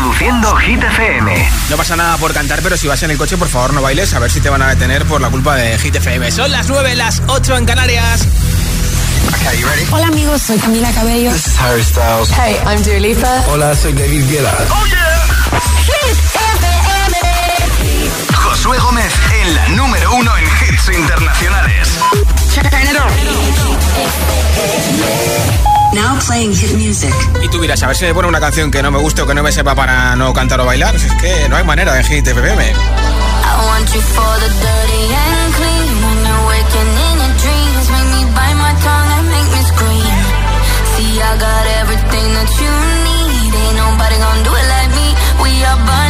Reproduciendo Hit FM. No pasa nada por cantar, pero si vas en el coche, por favor no bailes, a ver si te van a detener por la culpa de Hit FM. Son las 9, las 8 en Canarias. Okay, you ready? Hola amigos, soy Camila Cabello. This is Harry Styles. Hey, I'm Dua Lipa. Hola, soy David Guetta. ¡Oh, yeah! Hit FM. Josué Gómez en la número uno en hits internacionales. Now playing hit music. Y tú dirás, a ver si me pone una canción que no me guste o que no me sepa para no cantar o bailar. Si es que no hay manera de Hit FM. I want you for the dirty and clean. When you're waking in your dreams, make me bite my tongue and make me scream. See, I got everything that you need. Ain't nobody gonna do it like me. We are burning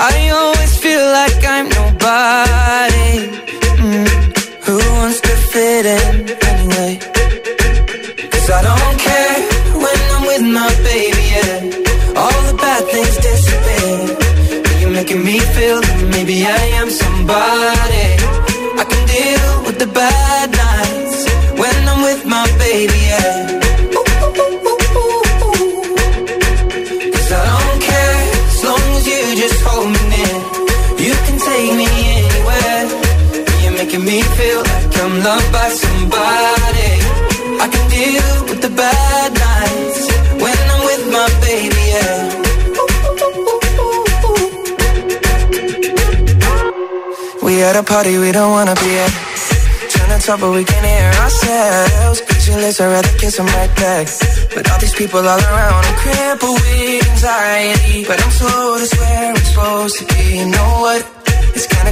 I always feel like I'm nobody. I'm loved by somebody. I can deal with the bad nights when I'm with my baby, yeah. We at a party we don't wanna be at. Trying to talk but we can't hear ourselves. Pictureless, I'd rather kiss right back. But all these people all around, I'm crippled with anxiety. But I'm told it's where I'm supposed to be. You know what?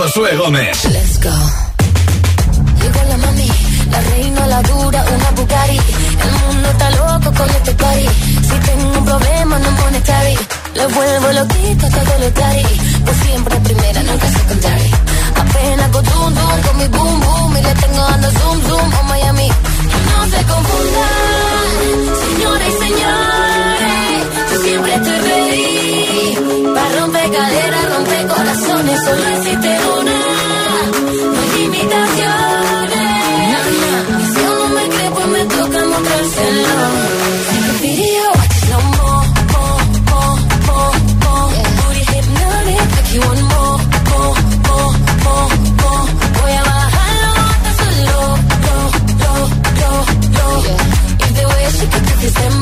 Josué Gómez. Let's go. Llegó la mami, la reina, la dura, una Bugatti. El mundo está loco con este party. Si tengo un problema, no pone. Le vuelvo loquito todo lo tari. Pues siempre primera, nunca secondary. Apenas con zoom, zoom, con mi boom, boom. Y le tengo dando zoom, zoom, a Miami. No se confundan, señores y señores. Siempre estoy ready. Para romper caderas, romper corazones, solo existe una. No hay limitaciones. Si uno me cree, pues me toca mostrárselo. Take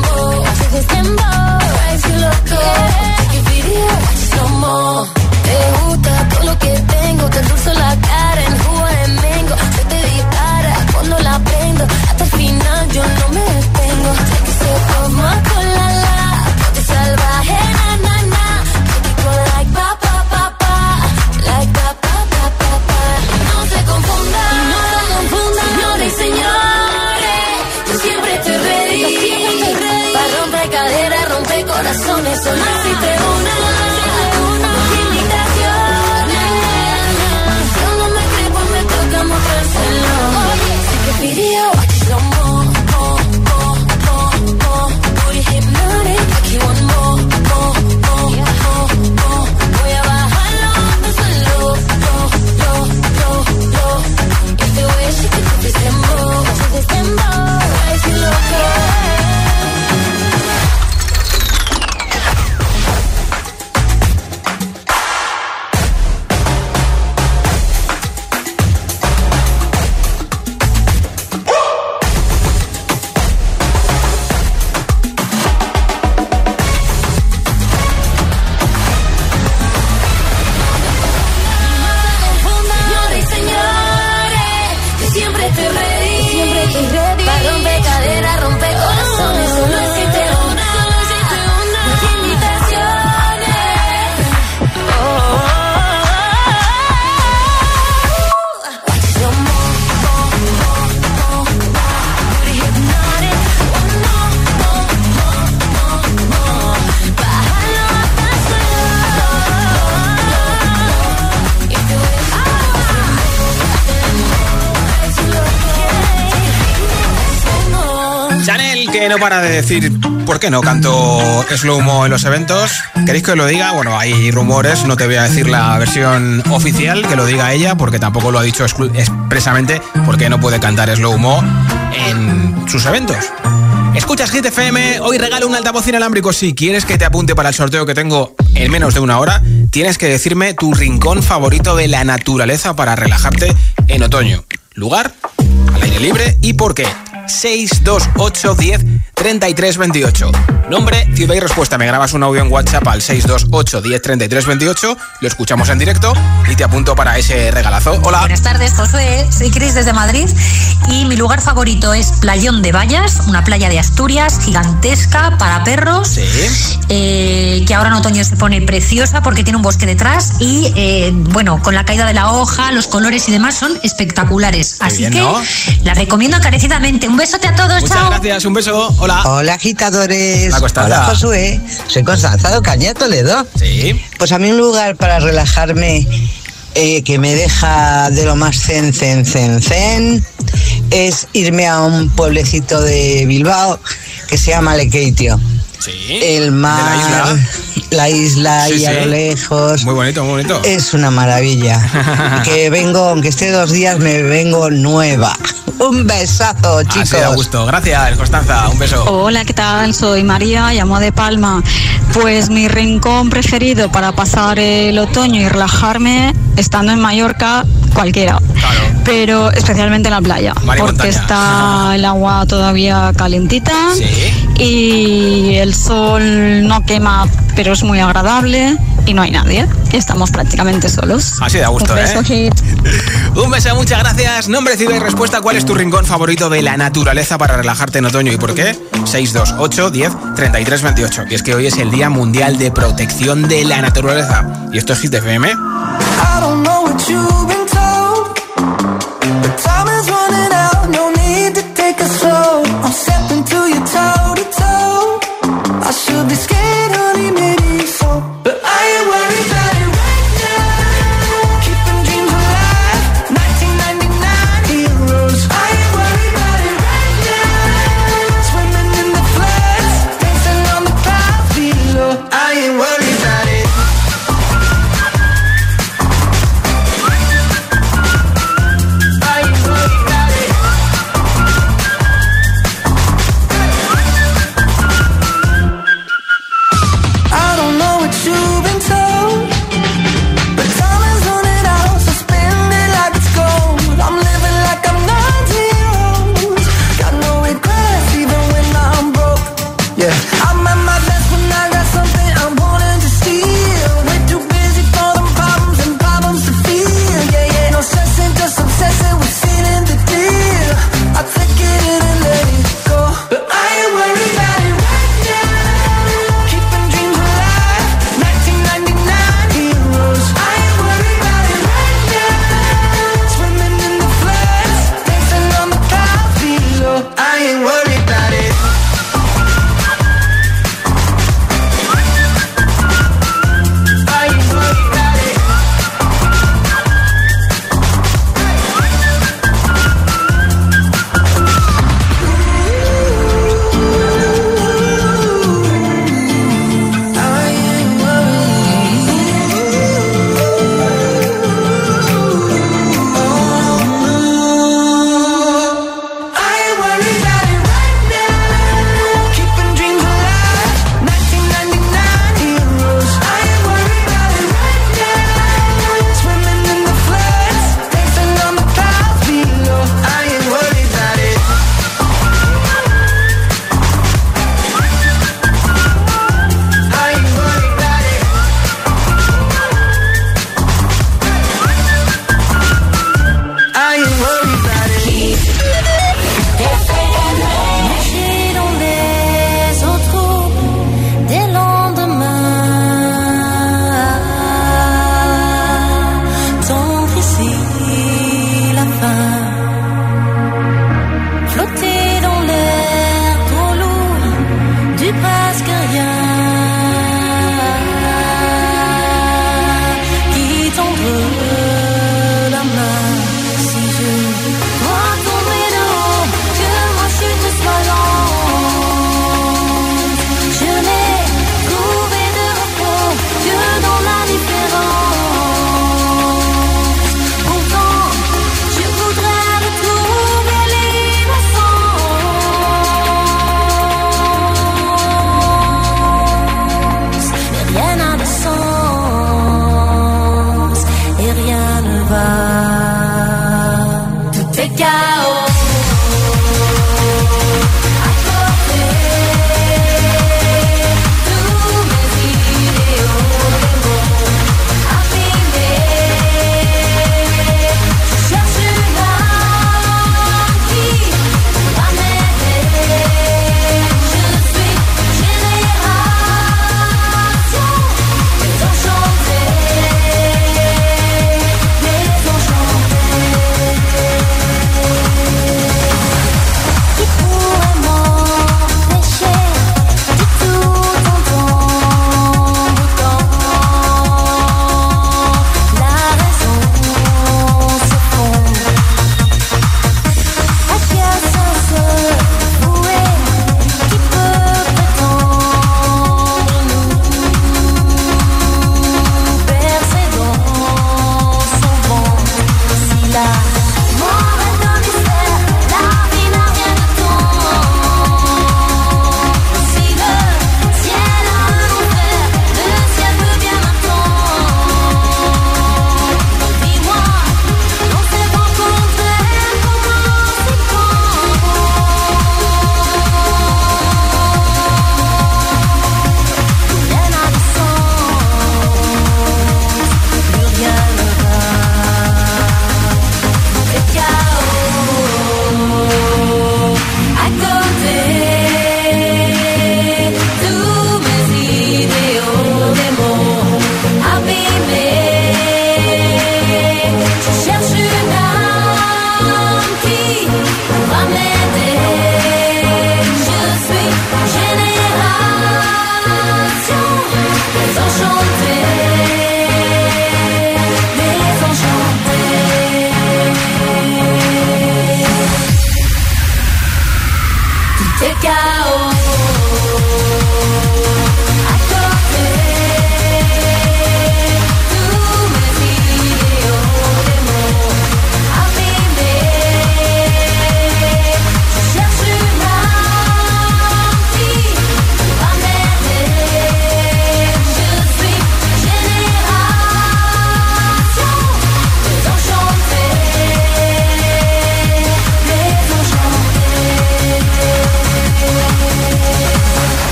no para de decir por qué no canto slow-mo en los eventos. ¿Queréis que lo diga? Bueno, hay rumores, no te voy a decir la versión oficial, que lo diga ella, porque tampoco lo ha dicho expresamente, porque no puede cantar slow-mo en sus eventos. Escuchas Hit FM, hoy regalo un altavoz inalámbrico. Si quieres que te apunte para el sorteo que tengo en menos de una hora, tienes que decirme tu rincón favorito de la naturaleza para relajarte en otoño. Lugar, al aire libre y por qué. 628 10 33 28. Nombre, ciudad y respuesta. Me grabas un audio en WhatsApp al 628 10 33 28. Lo escuchamos en directo y te apunto para ese regalazo. Hola. Buenas tardes, Josué. Soy Cris desde Madrid y mi lugar favorito es Playón de Vallas, una playa de Asturias gigantesca para perros, Sí. eh, que ahora en otoño se pone preciosa porque tiene un bosque detrás y, eh, bueno, con la caída de la hoja, los colores y demás son espectaculares. Así bien, que ¿no? la recomiendo encarecidamente. Un besote a todos, Muchas chao. gracias, un beso. Hola. Hola agitadores. Hola, Josué. Soy Constanza de Ocaña, Toledo. Sí. Pues a mí un lugar para relajarme eh, que me deja de lo más zen, zen, zen, zen es irme a un pueblecito de Bilbao que se llama Lekeitio. Sí. El mar, De la isla. la isla Sí, y a sí. lo lejos. Muy bonito, muy bonito. Es una maravilla. que vengo, aunque esté dos días, me vengo nueva. Un besazo, chicos. Así gusto. Gracias, Constanza. Un beso. Hola, ¿qué tal? Soy María, llamo de Palma. Pues mi rincón preferido para pasar el otoño y relajarme estando en Mallorca, cualquiera. Claro. Pero especialmente en la playa, porque montaña. está el agua todavía calentita Sí. y el sol no quema, pero es muy agradable y no hay nadie. Y estamos prácticamente solos. Así da gusto, Un beso, ¿eh? Hit. Un beso, muchas gracias. Nombre, ciudad y respuesta. ¿Cuál es tu rincón favorito de la naturaleza para relajarte en otoño y por qué? 628 10 33 28. Y es que hoy es el Día Mundial de Protección de la Naturaleza. Y esto es Hit FM. I don't know what you've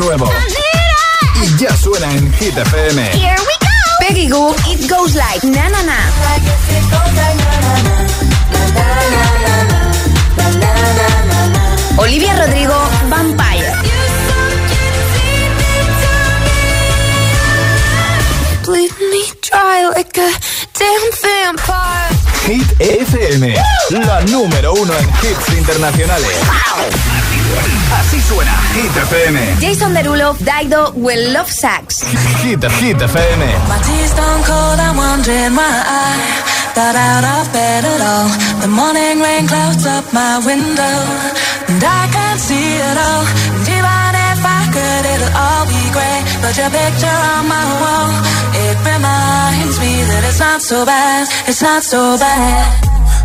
nuevo. Y ya suena en Hit FM. Here we go. Peggy Goo, It Goes Like Na Na Na. Olivia Rodrigo, Vampire. Bleed me dry like a la número uno en hits internacionales. Así suena Hit FM. Jason Derulo, Daido, Will Love Sax. Hit, Hit FM. My tea's stone cold, I'm wondering why I got out of bed at all. The morning rain clouds up my window, and I can't see it all. And even if I could, it'll all be great. But your picture on my wall, it reminds me that it's not so bad, it's not so bad.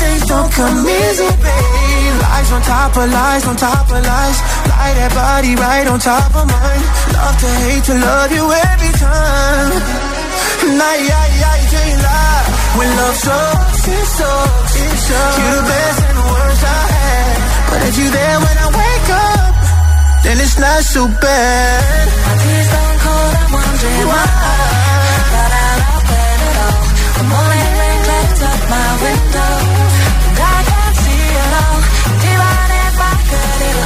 Things don't come easy, babe. Lies on top of lies, on top of lies. Lie that body right on top of mine. Love to hate to love you every time. Nah, yeah, yeah, you can't lie. When love sucks, it sucks. It sucks. You the best and the worst I had. But if you there when I wake up, then it's not so bad. My tea's stone cold, I'm wondering why I got out of bed at all. The morning rain clouds up my window,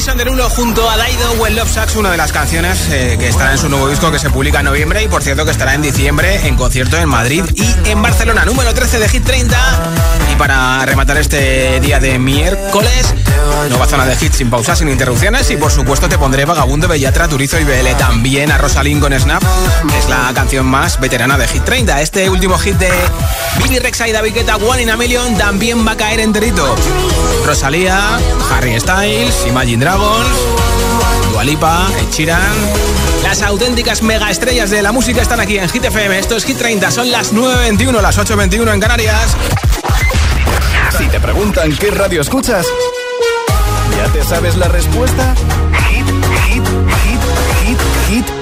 Jason junto a Daido When Love Sucks, una de las canciones eh, que estará en su nuevo disco que se publica en noviembre y por cierto que estará en diciembre en concierto en Madrid y en Barcelona, número 13 de Hit 30. Y para rematar este día de miércoles, nueva zona de hits sin pausas, sin interrupciones y por supuesto te pondré Vagabundo, Bellatra, Turizo y BL. También a Rosalind con Snap, es la canción más veterana de Hit 30. Este último hit de Bibi Rexa y David Guetta, One in a Million, también va a caer enterito. Rosalía, Harry Styles, Imagine Dragons, Dualipa, Ed Sheeran. Las auténticas mega estrellas de la música están aquí en Hit FM. Esto es Hit 30, son las 9.21, las 8.21 en Canarias. Si te preguntan qué radio escuchas, ¿ya te sabes la respuesta?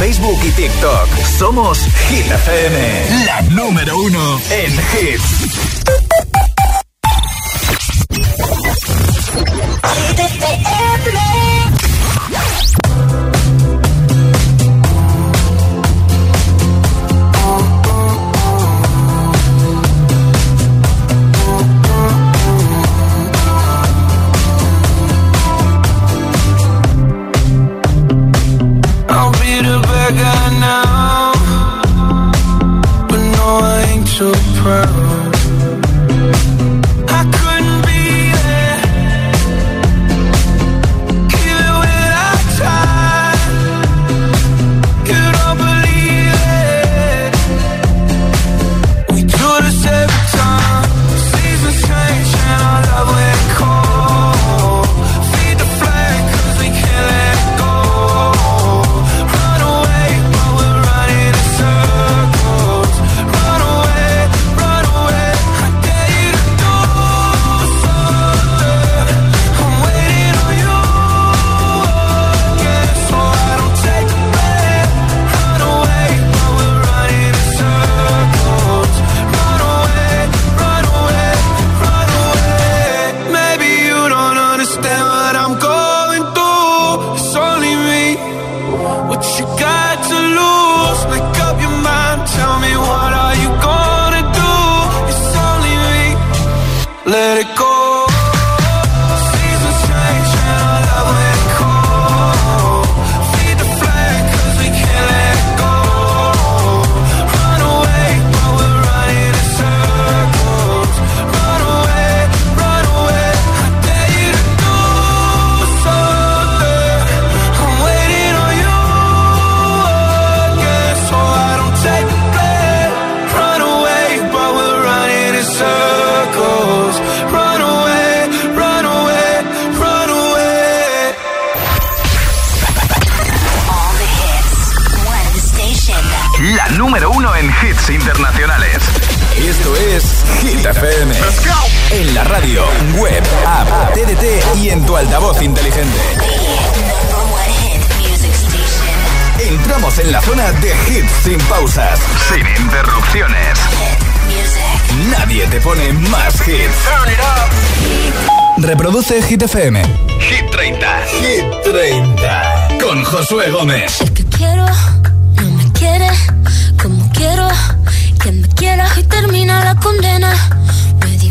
Facebook y TikTok. Somos Hit FM, la número uno en hits. I'll the FM. En la radio, web, app, TDT y en tu altavoz inteligente. Entramos en la zona de hits sin pausas, Sin interrupciones. Nadie te pone más hits. Reproduce Hit FM. Hit 30. Hit 30. Con Josué Gómez. El que quiero no me quiere como quiero que me quiera y termina la condena.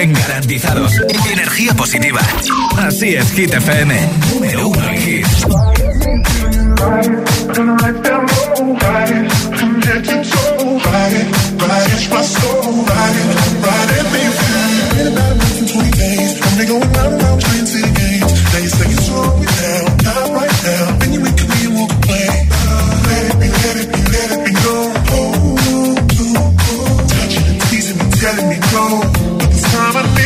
100 garantizados. Energía positiva. Así es, Hit FM. Número 1 en telling. time I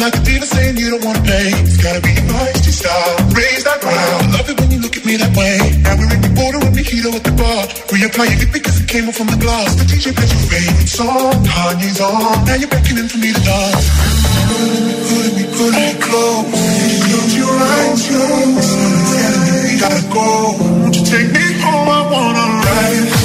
like a diva saying you don't wanna play. It's gotta be your feisty style. Raise that crowd. Love it when you look at me that way. Now we're in the border with Mojito at the bar. Reapplying it because it came off from the glass. The DJ plays your favorite song. Kanye's on. Now you're beckoning for me to dance. Put me, put me close. Close your eyes, close. Gotta go. Won't you take me home? I wanna ride.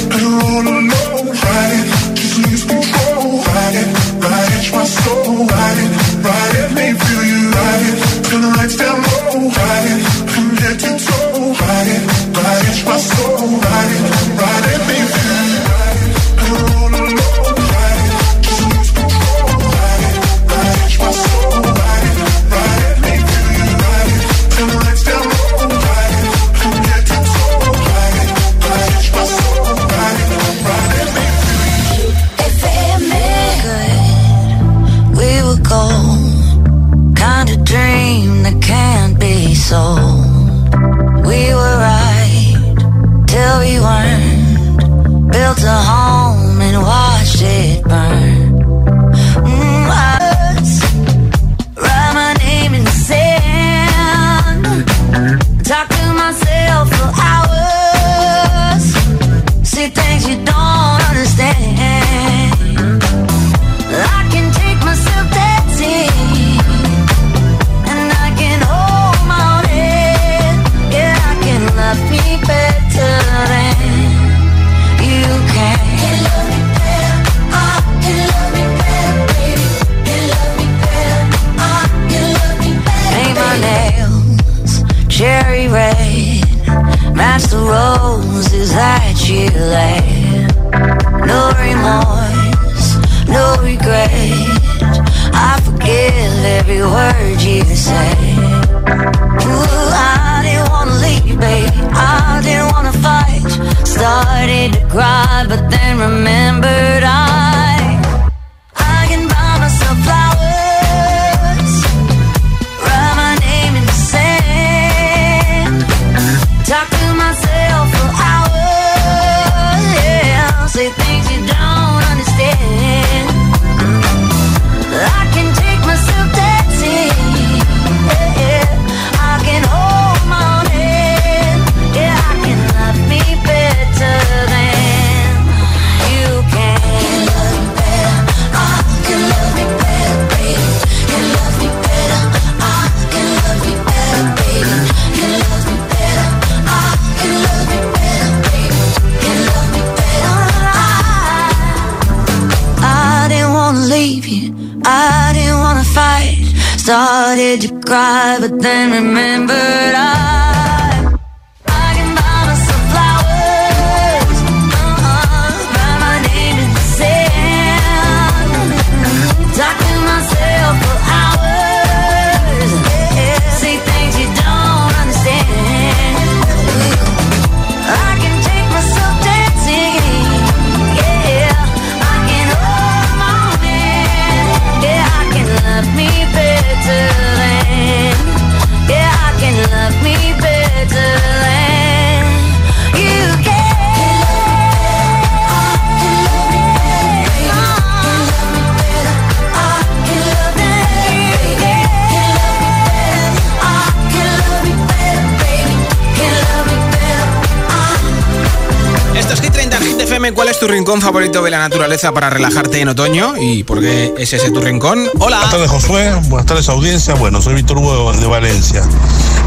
Rincón favorito de la naturaleza para relajarte en otoño y por qué es ese tu rincón. Hola. Buenas tardes, Josué. Buenas tardes, audiencia. Bueno, soy Víctor Hugo de Valencia.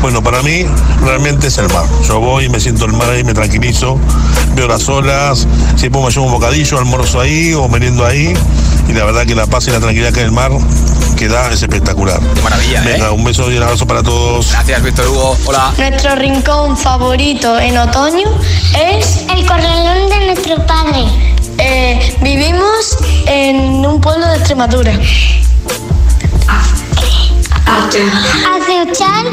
Bueno, para mí realmente es el mar. Yo voy, me siento el mar ahí, me tranquilizo, veo las olas, si puedo me llevo un bocadillo, almuerzo ahí o meriendo ahí. Y la verdad que la paz y la tranquilidad que hay en el mar que da es espectacular. Qué maravilla, Venga, ¿eh? un beso y un abrazo para todos. Gracias, Víctor Hugo. Hola. Nuestro rincón favorito en otoño es el corralón de nuestro padre. Eh, vivimos en un pueblo de Extremadura. Aceuchal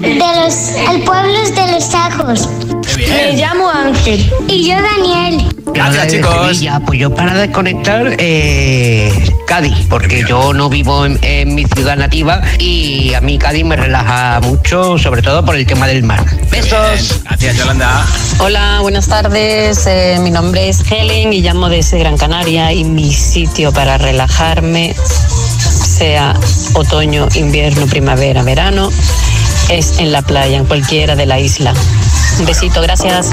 de los el pueblo es de los ajos. Me llamo Ángel. Y yo Daniel. Gracias, chicos. Sevilla, pues yo para desconectar, eh, Cádiz, porque yo no vivo en, en mi ciudad nativa y a mí Cádiz me relaja mucho, sobre todo por el tema del mar. Besos. Gracias, Yolanda. Hola, buenas tardes. Eh, mi nombre es Helen y llamo desde Gran Canaria y mi sitio para relajarme, sea otoño, invierno, primavera, verano, es en la playa, en cualquiera de la isla. Un besito, gracias.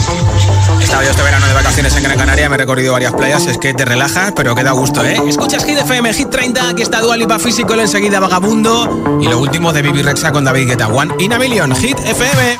Estaba yo este verano de vacaciones en Gran Canaria, me he recorrido varias playas, es que te relajas, pero queda gusto, ¿eh? Escuchas Hit FM, Hit 30, aquí está Dua Lipa Físico, enseguida Vagabundo y lo último de Bibi Rexa con David Guetta, One in a Million, Hit FM.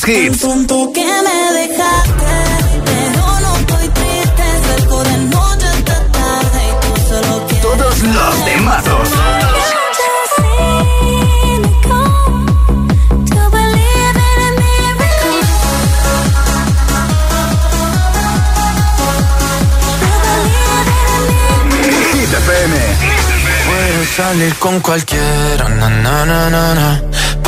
Todos los hits. Que me dejaste, pero no estoy triste. Salgo de noche hasta tarde y tú solo quieres. Todos los FM. Puedes salir con cualquiera, na na na na na.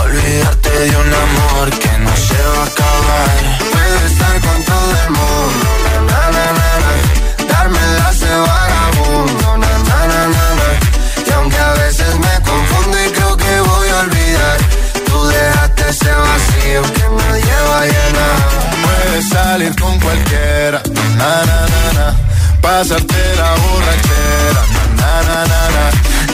Olvidarte de un amor que no se va a acabar. Puedes estar con todo el mundo, na, na, na, na. Darme las de vagabundo, na, na, na, na, na. Y aunque a veces me confundo y creo que voy a olvidar, tú dejaste ese vacío que nadie va a llenar. Puedes salir con cualquiera, na na na na. Pasarte la borrachera,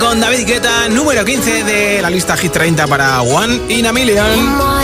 con David Guetta, número 15 de la lista Hit 30 para One in a Million.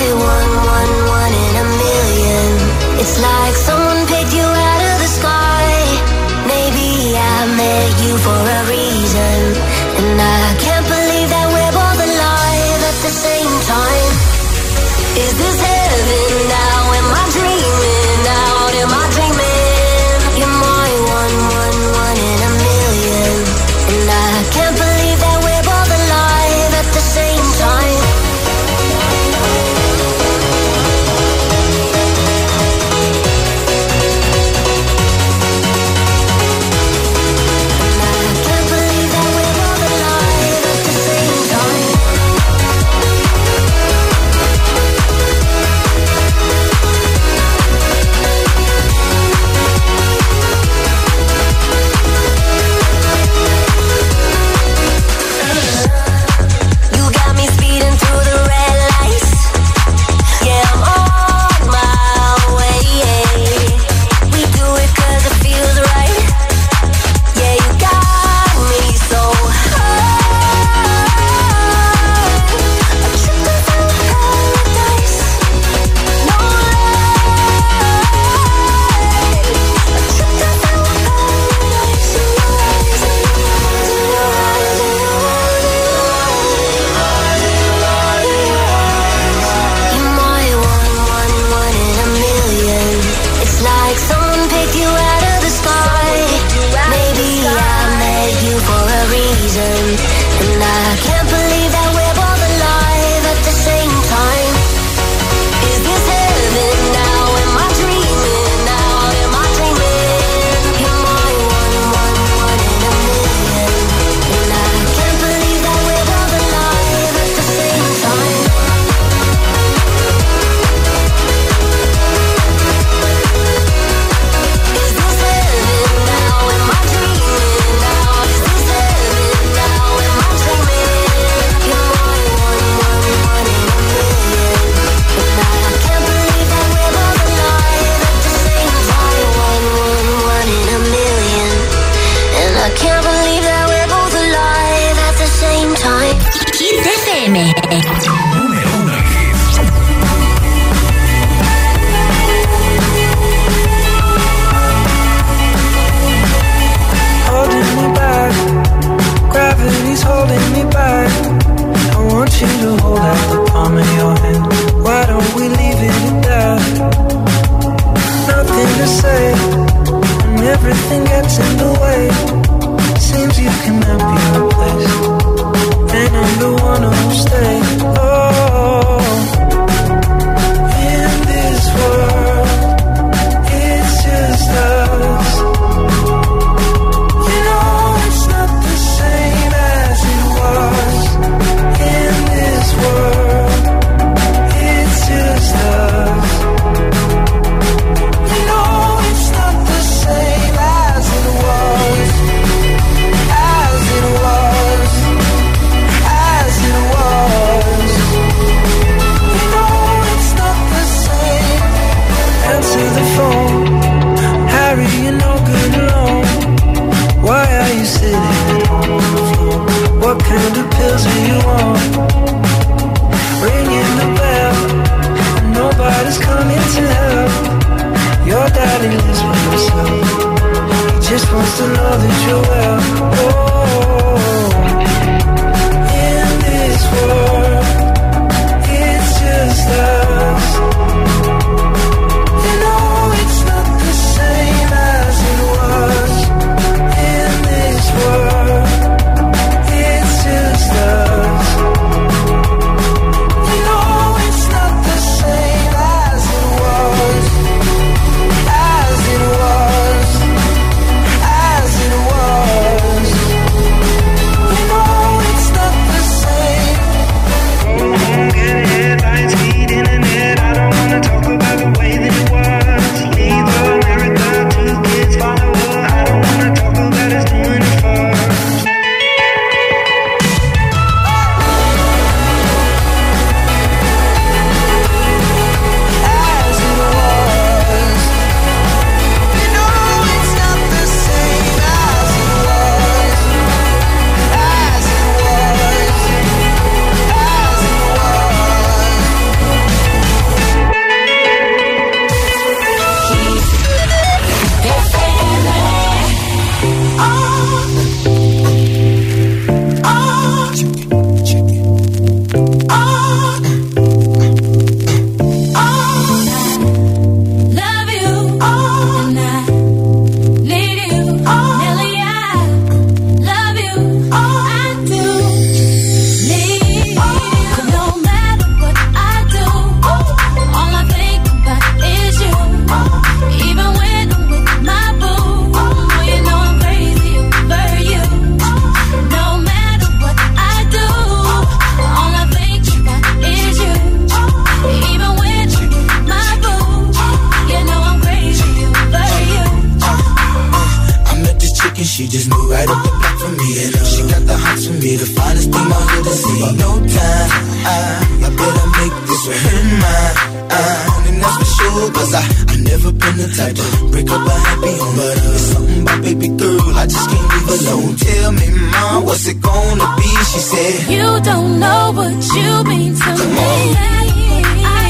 trouble Cause I, I never been the type to break up a happy home But uh, something about baby girl I just can't leave alone Tell me mom, what's it gonna be? She said You don't know what you mean to Come me on. I,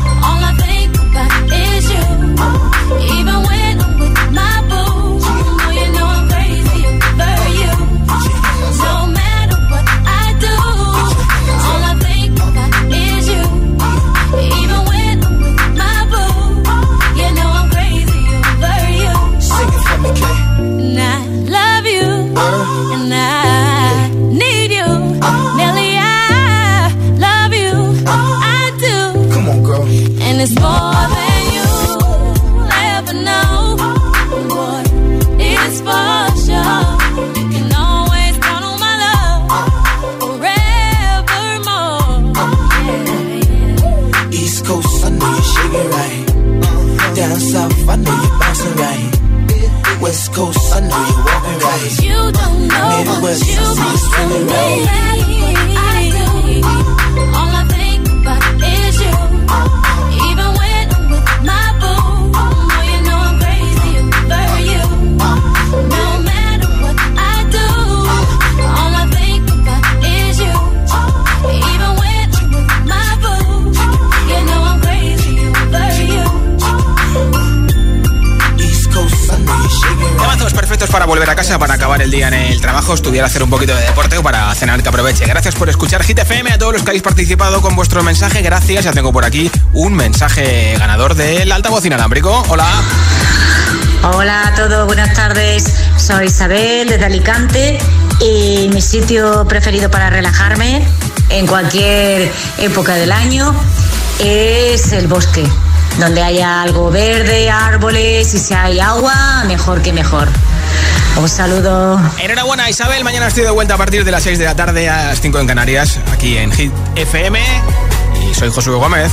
do. West. You must para volver a casa, para acabar el día en el trabajo, estudiar, hacer un poquito de deporte o para cenar que aproveche. Gracias por escuchar Hit FM, a todos los que habéis participado con vuestro mensaje, gracias. Ya tengo por aquí un mensaje ganador del altavoz inalámbrico. Hola. Hola a todos, buenas tardes. Soy Isabel desde Alicante y mi sitio preferido para relajarme en cualquier época del año es el bosque. Donde haya algo verde, árboles y si hay agua, mejor que mejor. Un saludo. Enhorabuena, Isabel. Mañana estoy de vuelta a partir de las 6 de la tarde a las 5 en Canarias, aquí en Hit FM. Y soy Josué Gómez.